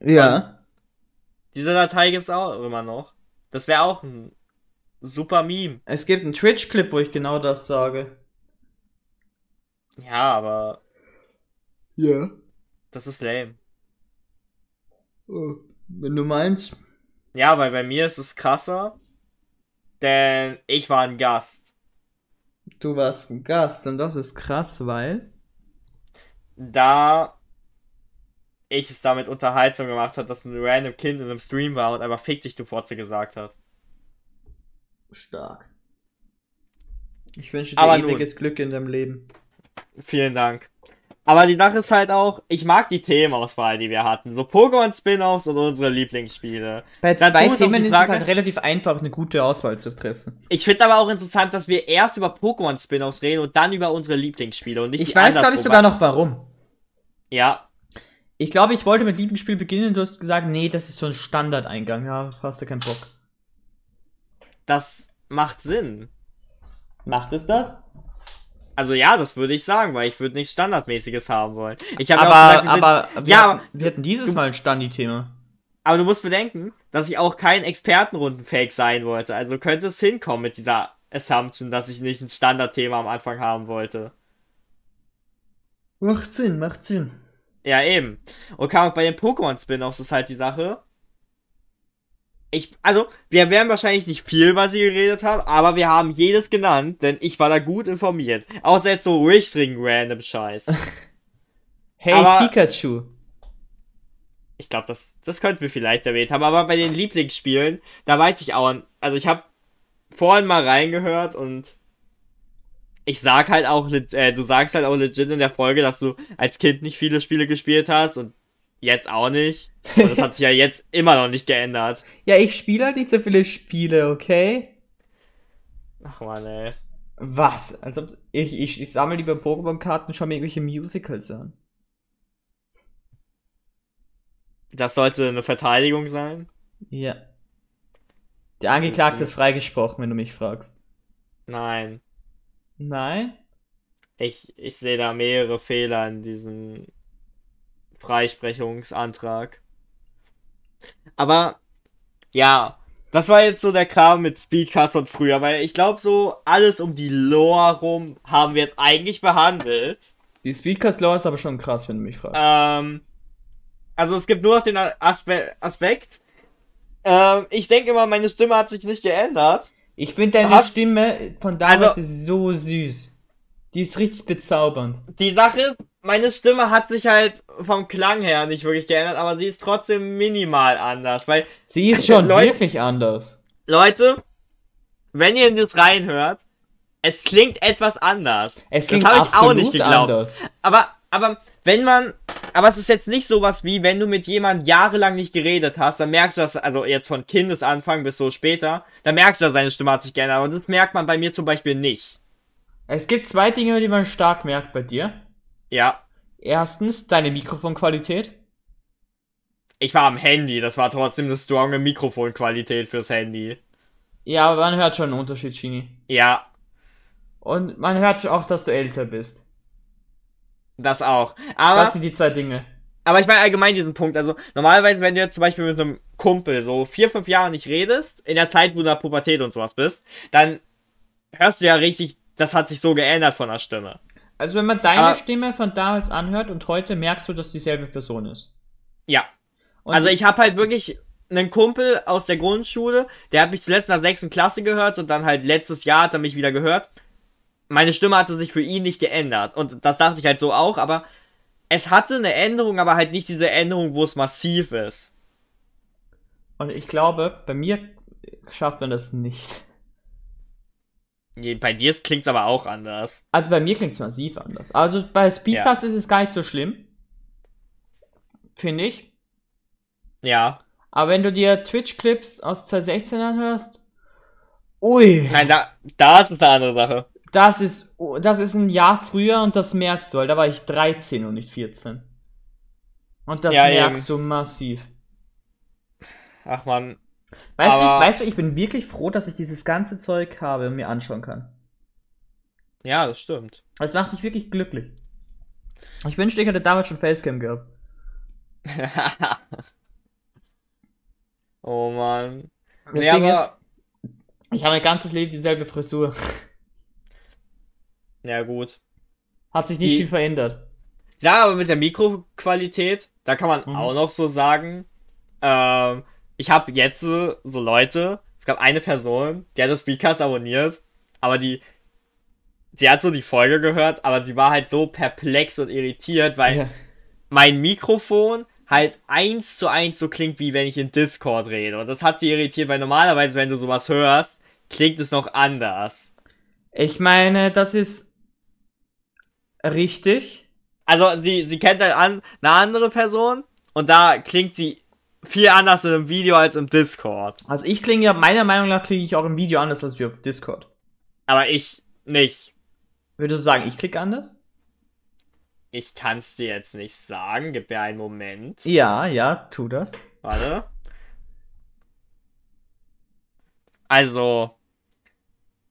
Ja. Diese Datei gibt's auch immer noch. Das wäre auch ein super Meme. Es gibt einen Twitch-Clip, wo ich genau das sage. Ja, aber Ja. das ist lame. Oh, wenn du meinst. Ja, weil bei mir ist es krasser. Denn ich war ein Gast. Du warst ein Gast und das ist krass, weil. Da ich es damit Unterhaltung gemacht hat, dass ein random Kind in einem Stream war und einfach fick dich, du Fotze gesagt hat. Stark. Ich wünsche dir Aber nun. ewiges Glück in deinem Leben. Vielen Dank. Aber die Sache ist halt auch, ich mag die Themenauswahl, die wir hatten. So Pokémon-Spin-Offs und unsere Lieblingsspiele. Bei Dazu zwei ist Themen ist es halt relativ einfach, eine gute Auswahl zu treffen. Ich find's aber auch interessant, dass wir erst über Pokémon-Spin-Offs reden und dann über unsere Lieblingsspiele und nicht Ich die weiß, glaube ich, sogar noch warum. Ja, Ich glaube, ich wollte mit Lieblingsspiel beginnen. Du hast gesagt, nee, das ist so ein Standardeingang. Ja, hast du keinen Bock. das macht Sinn. Macht es das? Also ja, das würde ich sagen, weil ich würde nichts Standardmäßiges haben wollen. Ich habe Aber, ja auch gesagt, wir sind, aber, wir, Ja, hatten, wir hatten dieses Mal ein Standi-Thema. aber du musst bedenken, dass ich auch kein Expertenrunden-Fake sein wollte. Also könnte es hinkommen mit dieser Assumption, dass ich nicht ein Standardthema am Anfang haben wollte. Macht Sinn, macht Sinn. Ja, eben. Und auch bei den Pokémon-Spin-Offs ist halt die Sache. Ich, also, wir werden wahrscheinlich nicht viel über sie geredet haben, aber wir haben jedes genannt, denn ich war da gut informiert. Außer jetzt so richtig random Scheiß. Hey, Aber- Pikachu. Ich glaube, das, das könnten wir vielleicht erwähnt haben, aber bei den Lieblingsspielen, da weiß ich auch, also ich habe vorhin mal reingehört und ich sag halt auch, äh, du sagst halt auch legit in der Folge, dass du als Kind nicht viele Spiele gespielt hast und jetzt auch nicht. Und das hat sich ja jetzt immer noch nicht geändert. Ja, ich spiele halt nicht so viele Spiele, okay? Ach man, ey. Was? Als ob ich, ich, ich sammle lieber Pokémon-Karten und schaue mir irgendwelche Musicals an. Das sollte eine Verteidigung sein. Ja. Der Angeklagte Mhm. ist freigesprochen, wenn du mich fragst. Nein. Nein? Ich, ich sehe da mehrere Fehler in diesem Freisprechungsantrag. Aber ja, das war jetzt so der Kram mit Speedcast und früher, weil ich glaube, so alles um die Lore rum haben wir jetzt eigentlich behandelt. Die Speedcast-Lore ist aber schon krass, wenn du mich fragst. Ähm, also es gibt nur noch den Aspe Aspekt. Ähm, ich denke immer, meine Stimme hat sich nicht geändert. Ich finde deine Hat- Stimme von damals Also- ist so süß. Die ist richtig bezaubernd. Die Sache ist, meine Stimme hat sich halt vom Klang her nicht wirklich geändert, aber sie ist trotzdem minimal anders. Weil, Sie ist schon Leute- wirklich anders. Leute, wenn ihr das reinhört, es klingt etwas anders. Es klingt das habe ich auch nicht geglaubt. anders. Aber, aber, wenn man, aber es ist jetzt nicht sowas wie, wenn du mit jemandem jahrelang nicht geredet hast, dann merkst du das, also jetzt von Kindesanfang bis so später, dann merkst du, dass seine Stimme hat sich geändert. Aber das merkt man bei mir zum Beispiel nicht. Es gibt zwei Dinge, die man stark merkt bei dir. Ja. Erstens, deine Mikrofonqualität. Ich war am Handy, das war trotzdem eine stronge Mikrofonqualität fürs Handy. Ja, aber man hört schon einen Unterschied, Genie. Ja, Und man hört auch, dass du älter bist. das auch. Aber, Das sind die zwei Dinge. aber ich meine allgemein diesen Punkt. Also, normalerweise, wenn du jetzt zum Beispiel mit einem Kumpel so vier, fünf Jahre nicht redest, in der Zeit, wo du in der Pubertät und sowas bist, dann hörst du ja richtig, das hat sich so geändert von der Stimme. Also wenn man deine Aber- Stimme von damals anhört und heute merkst du, dass dieselbe Person ist. Ja. Und Also ich habe halt wirklich einen Kumpel aus der Grundschule, der hat mich zuletzt in der sechsten Klasse gehört und dann halt letztes Jahr hat er mich wieder gehört. Meine Stimme hatte sich für ihn nicht geändert und das dachte ich halt so auch, aber es hatte eine Änderung, aber halt nicht diese Änderung, wo es massiv ist. Und ich glaube, bei mir schafft man das nicht. Je- Bei dir klingt es aber auch anders. Also bei mir klingt es massiv anders. Also bei Speedcast ist es gar nicht so schlimm. Finde ich. Ja. Aber wenn du dir Twitch-Clips aus 2016 anhörst, ui, Nein, da, das ist eine andere Sache. das ist, das ist ein Jahr früher und das merkst du, weil da war ich 13 und nicht 14. Und das Ja, merkst du massiv. Ach man. Weißt, du, Aber- ich, weißt du, ich bin wirklich froh, dass ich dieses ganze Zeug habe und mir anschauen kann. Ja, das stimmt. Das macht dich wirklich glücklich. Ich wünschte, ich hätte damals schon Facecam gehabt. oh man. Das Nee, Ding aber- ist, ich habe mein ganzes Leben dieselbe Frisur. Ja, gut. Hat sich nicht Die- viel verändert. Ja, aber mit der Mikroqualität, da kann man Mhm. auch noch so sagen, ähm, ich habe jetzt so Leute, es gab eine Person, die hat das Speedcast abonniert, aber die, sie hat so die Folge gehört, aber sie war halt so perplex und irritiert, weil Ja. mein Mikrofon halt eins zu eins so klingt, wie wenn ich in Discord rede. Und das hat sie irritiert, weil normalerweise, wenn du sowas hörst, klingt es noch anders. Ich meine, das ist richtig. Also sie, sie kennt halt an, eine andere Person und da klingt sie viel anders in einem Video als im Discord. Also ich klinge ja, meiner Meinung nach klinge ich auch im Video anders als wir auf Discord. Aber ich nicht. Würdest du sagen, ich klicke anders? Ich kann es dir jetzt nicht sagen. Gib mir einen Moment. Ja, ja, tu das. Warte. Also,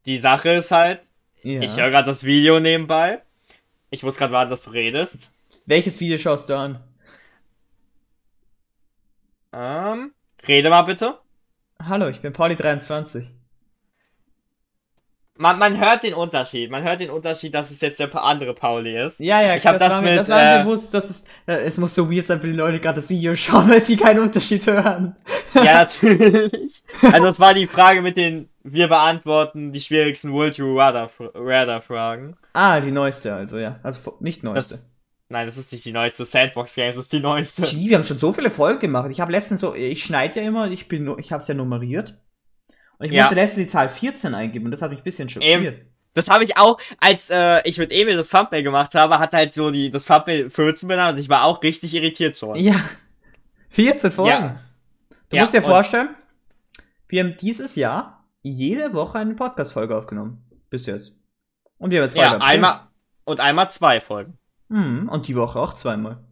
die Sache ist halt, Ja. ich höre gerade das Video nebenbei. Ich muss gerade warten, dass du redest. Welches Video schaust du an? Ähm, rede mal bitte. Hallo, ich bin Pauli23. Man, man hört den Unterschied. Man hört den Unterschied, dass es jetzt der andere Pauli ist. Ja, ja, Ich hab das mir, mit, das war mir äh, bewusst, dass es, äh, es muss so weird sein für die Leute, gerade das Video schauen, weil sie keinen Unterschied hören. Ja, natürlich. Also, es war die Frage mit den, wir beantworten die schwierigsten Would You Rather, Rather Fragen. Ah, die neueste, also ja. Also nicht neueste. Das, nein, das ist nicht die neueste. Sandbox Games ist die neueste. Gee, wir haben schon so viele Folgen gemacht. Ich habe letztens so, ich schneide ja immer, ich bin, ich habe es ja nummeriert. Und ich Ja. musste letztens die Zahl 14 eingeben und das hat mich ein bisschen schockiert. Das habe ich auch, als äh, ich mit Emil das Thumbnail gemacht habe, hat halt so die, das Thumbnail 14 benannt und ich war auch richtig irritiert schon. Ja. 14 Folgen. Ja. Du Ja, musst dir vorstellen, wir haben dieses Jahr jede Woche eine Podcast-Folge aufgenommen. Bis jetzt. Und wir haben jetzt Ja, einmal und einmal zwei Folgen. Mhm, und die Woche auch zweimal.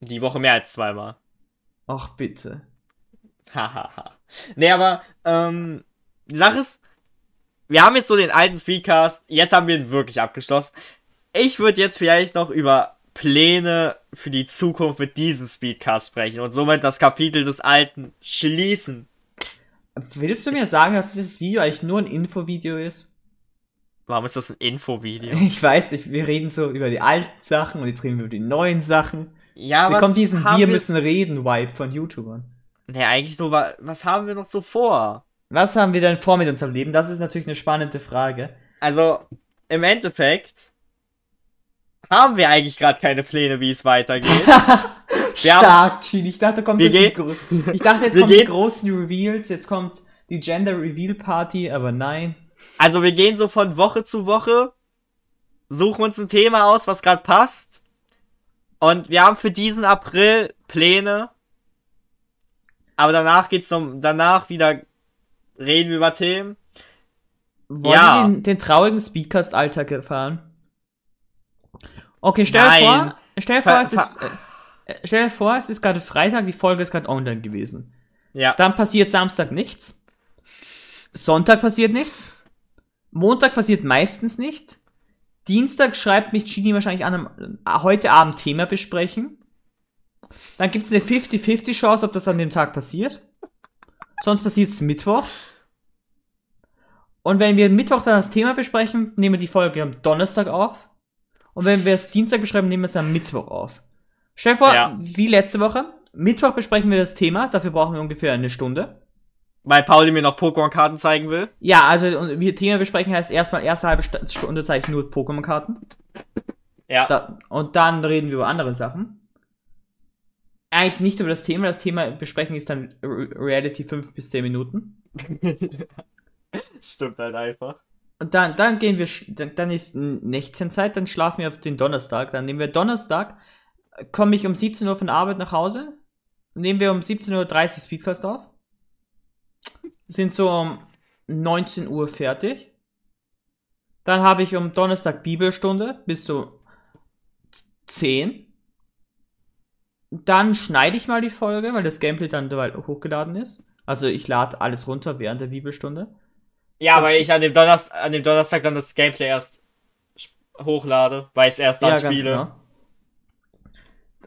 Die Woche mehr als zweimal. Ach, bitte. Hahaha. nee, aber ähm, die Sache ist, wir haben jetzt so den alten Speedcast, jetzt haben wir ihn wirklich abgeschlossen. Ich würde jetzt vielleicht noch über Pläne für die Zukunft mit diesem Speedcast sprechen und somit das Kapitel des Alten schließen. Willst du mir sagen, dass dieses Video eigentlich nur ein Infovideo ist? Warum ist das ein Infovideo? Ich weiß nicht, wir reden so über die alten Sachen und jetzt reden wir über die neuen Sachen. Ja, Wir was kommen diesen haben Wir müssen reden Vibe von YouTubern. Nee, eigentlich nur, wa- was haben wir noch so vor? Was haben wir denn vor mit unserem Leben? Das ist natürlich eine spannende Frage. Also, im Endeffekt haben wir eigentlich gerade keine Pläne, wie es weitergeht. Stark, Gene. Ich dachte, kommt Wir jetzt ich dachte, jetzt kommen die großen Reveals, jetzt kommt die Gender Reveal Party, aber nein. Also wir gehen so von Woche zu Woche, suchen uns ein Thema aus, was gerade passt. Und wir haben für diesen April Pläne. Aber danach geht's noch, danach wieder reden wir über Themen. Wollen Ja. wir den, den traurigen Speedcast-Alltag erfahren? Okay, stell dir Nein. vor, stell dir vor, es ist, äh, äh, stell dir vor, es ist gerade Freitag, die Folge ist gerade online gewesen. Ja. Dann passiert Samstag nichts. Sonntag passiert nichts. Montag passiert meistens nicht. Dienstag schreibt mich Genie wahrscheinlich an, am- heute Abend Thema besprechen. Dann gibt es eine 50-50 Chance, ob das an dem Tag passiert. Sonst passiert es Mittwoch. Und wenn wir Mittwoch dann das Thema besprechen, nehmen wir die Folge am Donnerstag auf. Und wenn wir es Dienstag beschreiben, nehmen wir es am Mittwoch auf. Stell dir vor, Ja. wie letzte Woche. Mittwoch besprechen wir das Thema, dafür brauchen wir ungefähr eine Stunde. Weil Pauli mir noch Pokémon-Karten zeigen will. Ja, also und wir Thema besprechen heißt erstmal erste halbe Stunde zeige ich nur Pokémon-Karten. Ja. Da, und dann reden wir über andere Sachen. Eigentlich nicht über das Thema. Das Thema besprechen ist dann Re- Reality 5 bis 10 Minuten. Stimmt halt einfach. Und dann, dann gehen wir, dann, ist Nächtchenzeit, dann schlafen wir auf den Donnerstag. Dann nehmen wir Donnerstag, äh, komme ich um 17 Uhr von der Arbeit nach Hause. Nehmen wir um 17.30 Uhr Speedcast auf. Sind so um 19 Uhr fertig. Dann habe ich um Donnerstag Bibelstunde bis so 10. Dann schneide ich mal die Folge, weil das Gameplay dann dabei hochgeladen ist. Also ich lade alles runter während der Bibelstunde. Ja, weil ich an dem, Donnerstag, an dem Donnerstag dann das Gameplay erst hochlade, weil ich es erst dann spiele. genau.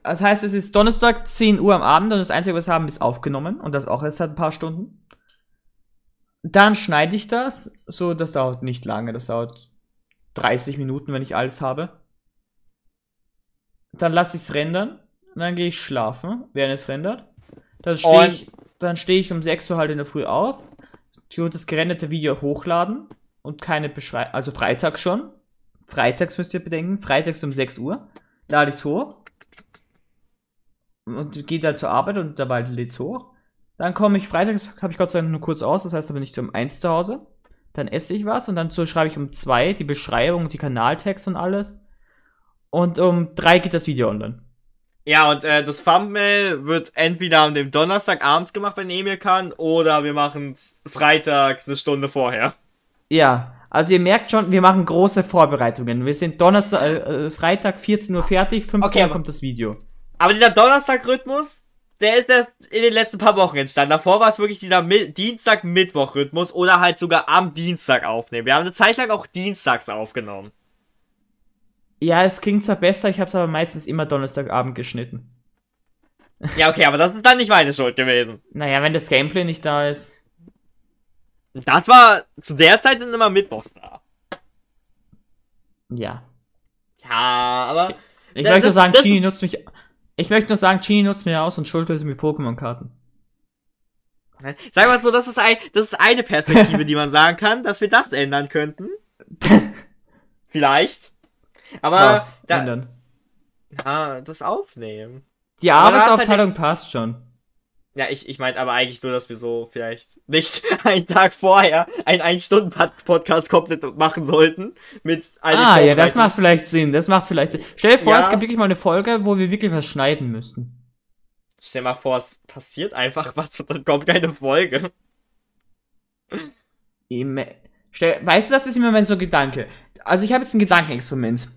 Das heißt, es ist Donnerstag 10 Uhr am Abend und das Einzige, was wir haben, ist aufgenommen und das auch erst seit ein paar Stunden. Dann schneide ich das, so das dauert nicht lange, das dauert 30 Minuten, wenn ich alles habe. Dann lasse ich es rendern und dann gehe ich schlafen, während es rendert. Dann stehe ich, dann stehe ich um 6 Uhr halt in der Früh auf, tue das gerenderte Video hochladen und keine Beschreibung, also freitags schon. Freitags müsst ihr bedenken, freitags um 6 Uhr lade ich es hoch und gehe dann zur Arbeit und dabei lädt es hoch. Dann komme ich freitags, habe ich Gott sei Dank nur kurz aus, das heißt, da bin ich um 1 zu Hause. Dann esse ich was und dann so schreibe ich um 2 die Beschreibung, die Kanaltext und alles. Und um 3 geht das Video online. Ja, und äh, das Thumbnail wird entweder an dem Donnerstag abends gemacht, wenn Emil kann, oder wir machen es freitags eine Stunde vorher. Ja, also ihr merkt schon, wir machen große Vorbereitungen. Wir sind Donnerstag, äh, äh, Freitag 14 Uhr fertig, 15 Okay, Uhr kommt das Video. Aber dieser Donnerstag-Rhythmus, der ist erst in den letzten paar Wochen entstanden. Davor war es wirklich dieser Mi Dienstag-Mittwoch-Rhythmus oder halt sogar am Dienstag aufnehmen. Wir haben eine Zeit lang auch dienstags aufgenommen. Ja, es klingt zwar besser, ich habe es aber meistens immer Donnerstagabend geschnitten. Ja, okay, aber das ist dann nicht meine Schuld gewesen. Naja, wenn das Gameplay nicht da ist. Das war, zu der Zeit sind immer Mittwochs da. Ja. Ja, aber. Ich Das- möchte das- sagen, das- Genie nutzt mich. Ich möchte nur sagen, Genie nutzt mich aus und schuldet es mit Pokémon-Karten. Sag mal so, das ist, ein, das ist eine Perspektive, die man sagen kann, dass wir das ändern könnten. Vielleicht. Aber Was? da, Ändern. ja, das aufnehmen. Die ist halt Arbeitsaufteilung passt schon. Ja, ich, ich meinte aber eigentlich nur, dass wir so vielleicht nicht einen Tag vorher einen 1-Stunden-Podcast komplett machen sollten. Mit Ah, ja, das macht vielleicht Sinn. Das macht vielleicht Sinn. Stell dir vor, Ja. es gibt wirklich mal eine Folge, wo wir wirklich was schneiden müssten. Stell mal vor, es passiert einfach was und dann kommt keine Folge. Im- Stell, weißt du, das ist im Moment so ein Gedanke. Also ich habe jetzt ein Gedankenexperiment.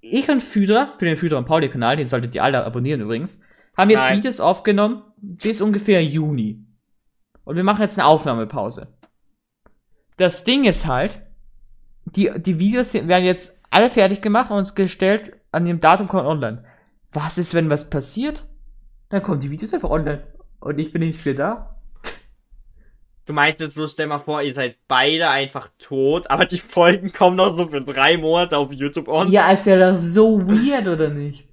Ich und Füdra, für den Füdra und Pauli-Kanal, den solltet ihr alle abonnieren übrigens, haben jetzt Nein. Videos aufgenommen bis ungefähr Juni. Und wir machen jetzt eine Aufnahmepause. Das Ding ist halt, die, die Videos werden jetzt alle fertig gemacht und gestellt, an dem Datum kommt online. Was ist, wenn was passiert? Dann kommen die Videos einfach online. Und ich bin nicht mehr da. Du meinst jetzt so, stell mal vor, ihr seid beide einfach tot, aber die Folgen kommen noch so für drei Monate auf YouTube on. Ja, ist ja doch so weird, oder nicht?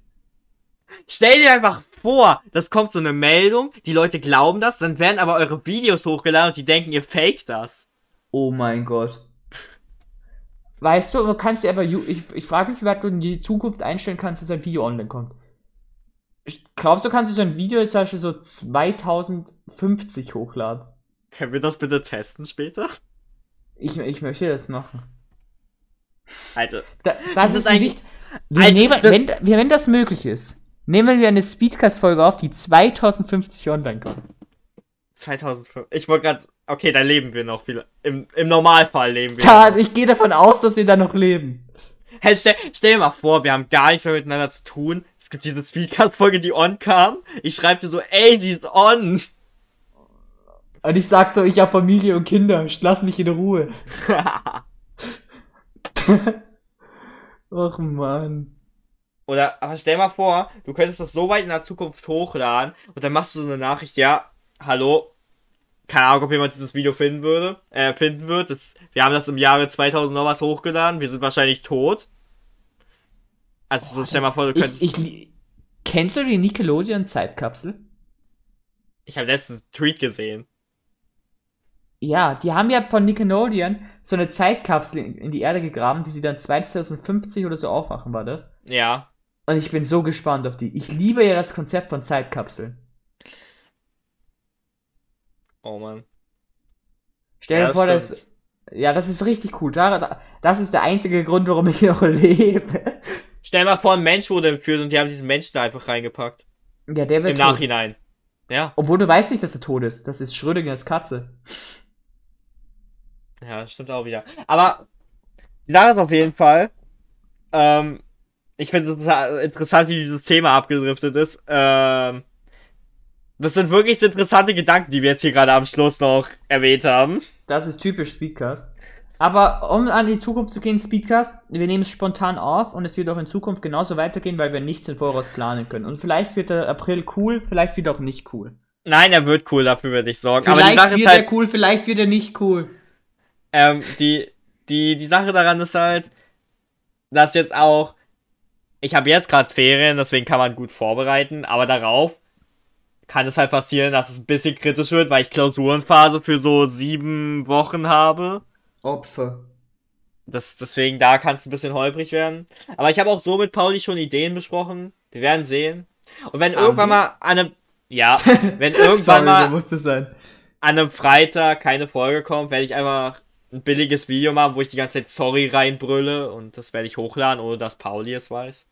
Stell dir einfach vor, das kommt so eine Meldung, die Leute glauben das, dann werden aber eure Videos hochgeladen und die denken, ihr fake das. Oh mein Gott. Weißt du, du kannst dir aber, ich, ich frage mich, wie weit du in die Zukunft einstellen kannst, dass ein Video online kommt. Ich- Glaubst du, kannst du so ein Video zum Beispiel so 2050 hochladen? Können wir das bitte testen später? Ich, ich möchte das machen. Alter. Da, das, Das ist ist eigentlich- nicht. Wir Also, nehmen, das- wenn, wenn das möglich ist, nehmen wir eine Speedcast-Folge auf, die 2050 online kommt. 2005. Ich wollte gerade. Okay, da leben wir noch. Viel. Im, Im Normalfall leben wir. Ja, noch. ich gehe davon aus, dass wir da noch leben. Hey, stell, stell dir mal vor, wir haben gar nichts mehr miteinander zu tun. Es gibt diese Speedcast-Folge, die on kam. Ich schreibe dir so, ey, die ist on. Und ich sag so, ich habe Familie und Kinder, lass mich in Ruhe. Och man. Oder, aber stell mal vor, du könntest das so weit in der Zukunft hochladen und dann machst du so eine Nachricht, ja, hallo, keine Ahnung, ob jemand dieses Video finden würde, äh, finden wird. Das, wir haben das im Jahre 2000 noch was hochgeladen, wir sind wahrscheinlich tot. Also, so, stell mal vor, du könntest. Ich, ich, kennst du die Nickelodeon-Zeitkapsel? Ich habe letztens einen Tweet gesehen. Ja, die haben ja von Nickelodeon so eine Zeitkapsel in, in die Erde gegraben, die sie dann 2050 oder so aufwachen, war das? Ja. Und ich bin so gespannt auf die. Ich liebe ja das Konzept von Zeitkapseln. Oh man. Stell dir Ja, das vor, dass. Ja, das ist richtig cool. Da, da- das ist der einzige Grund, warum ich noch lebe. Stell mal vor, ein Mensch wurde entführt und die haben diesen Menschen da einfach reingepackt. Ja, der wird Im tot. Nachhinein. Ja. Obwohl du weißt nicht, dass er tot ist. Das ist Schrödingers Katze. Ja, das stimmt auch wieder. Aber die Sache ist auf jeden Fall, ähm, ich finde es interessant, wie dieses Thema abgedriftet ist. Ähm, das sind wirklich interessante Gedanken, die wir jetzt hier gerade am Schluss noch erwähnt haben. Das ist typisch Speedcast. Aber um an die Zukunft zu gehen, Speedcast, wir nehmen es spontan auf und es wird auch in Zukunft genauso weitergehen, weil wir nichts im Voraus planen können. Und vielleicht wird der April cool, vielleicht wird er auch nicht cool. Nein, er wird cool, dafür werde ich sorgen. Aber die Vielleicht Sache wird ist halt, er cool, vielleicht wird er nicht cool. ähm, die, die, die Sache daran ist halt, dass jetzt auch, ich habe jetzt gerade Ferien, deswegen kann man gut vorbereiten, aber darauf kann es halt passieren, dass es ein bisschen kritisch wird, weil ich Klausurenphase für so sieben Wochen habe. Opfer. Das, deswegen, da kann es ein bisschen holprig werden. Aber ich habe auch so mit Pauli schon Ideen besprochen. Wir werden sehen. Und wenn Haben irgendwann mal an einem, ja, wenn irgendwann mal musste sein. an einem Freitag keine Folge kommt, werde ich einfach ein billiges Video machen, wo ich die ganze Zeit Sorry reinbrülle und das werde ich hochladen, ohne dass Pauli es weiß.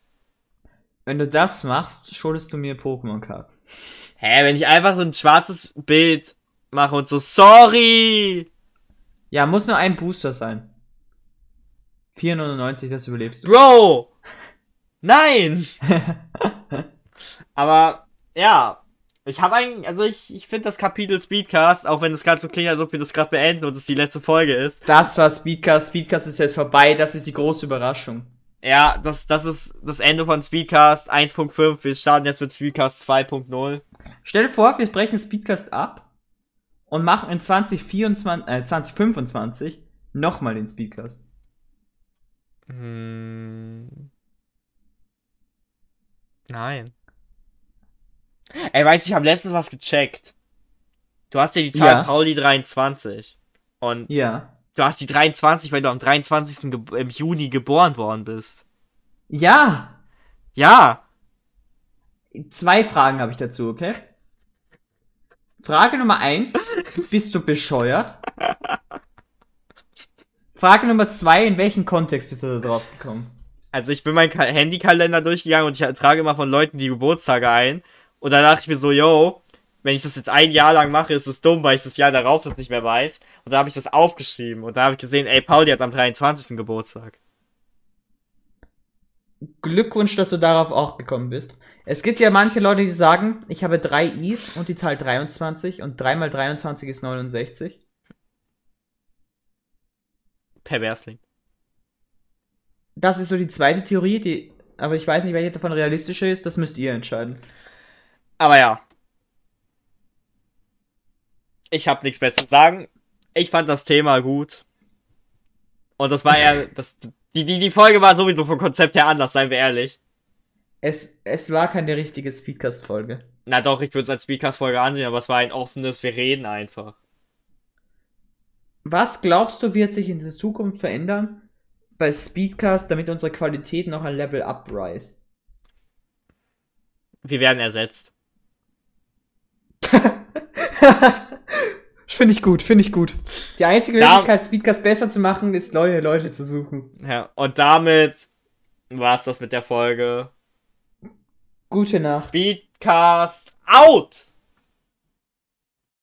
Wenn du das machst, schuldest du mir Pokémon-Karten. Hä, wenn ich einfach so ein schwarzes Bild mache und so Sorry! Ja, muss nur ein Booster sein. 4,99, das überlebst du. Bro! Nein! Aber, ja. Ich habe eigentlich, also ich, ich finde das Kapitel Speedcast, auch wenn es gerade so klingt, als ob wir das gerade beenden und es die letzte Folge ist. Das war Speedcast. Speedcast ist jetzt vorbei. Das ist die große Überraschung. Ja, das, das ist das Ende von Speedcast 1.5. Wir starten jetzt mit Speedcast 2.0. Stell dir vor, wir brechen Speedcast ab und machen in 2024, äh, 2025 nochmal den Speedcast. Hm. Nein. Ey, weißt du, ich habe letztens was gecheckt. Du hast ja die Zahl Ja. Pauli 23. Und Ja. du hast die 23, weil du am 23. Ge im Juni geboren worden bist. Ja! Ja. Zwei Fragen habe ich dazu, okay? Frage Nummer eins: Bist du bescheuert? Frage Nummer zwei: In welchem Kontext bist du da drauf gekommen? Also ich bin meinen Ka- Handykalender durchgegangen und ich trage immer von Leuten die Geburtstage ein. Und da dachte ich mir so, yo, wenn ich das jetzt ein Jahr lang mache, ist es dumm, weil ich das Jahr darauf das nicht mehr weiß. Und da habe ich das aufgeschrieben. Und da habe ich gesehen, ey, Pauli hat am 23. Geburtstag. Glückwunsch, dass du darauf auch gekommen bist. Es gibt ja manche Leute, die sagen, ich habe drei Is und die Zahl 23 und 3 mal 23 ist 69. Perversling. Das ist so die zweite Theorie, die, aber ich weiß nicht, welche davon realistischer ist, das müsst ihr entscheiden. Aber ja. Ich habe nichts mehr zu sagen. Ich fand das Thema gut. Und das war eher, das, die, die, die Folge war sowieso vom Konzept her anders, seien wir ehrlich. Es, es war keine richtige Speedcast-Folge. Na doch, ich würde es als Speakers-Folge ansehen, aber es war ein offenes, wir reden einfach. Was glaubst du, wird sich in der Zukunft verändern bei Speedcast, damit unsere Qualität noch ein Level uprise? Wir werden ersetzt. finde ich gut, finde ich gut. Die einzige Da- Möglichkeit, Speedcast besser zu machen, ist neue Leute zu suchen. Ja, und damit war's das mit der Folge. Gute Nacht. Speedcast out!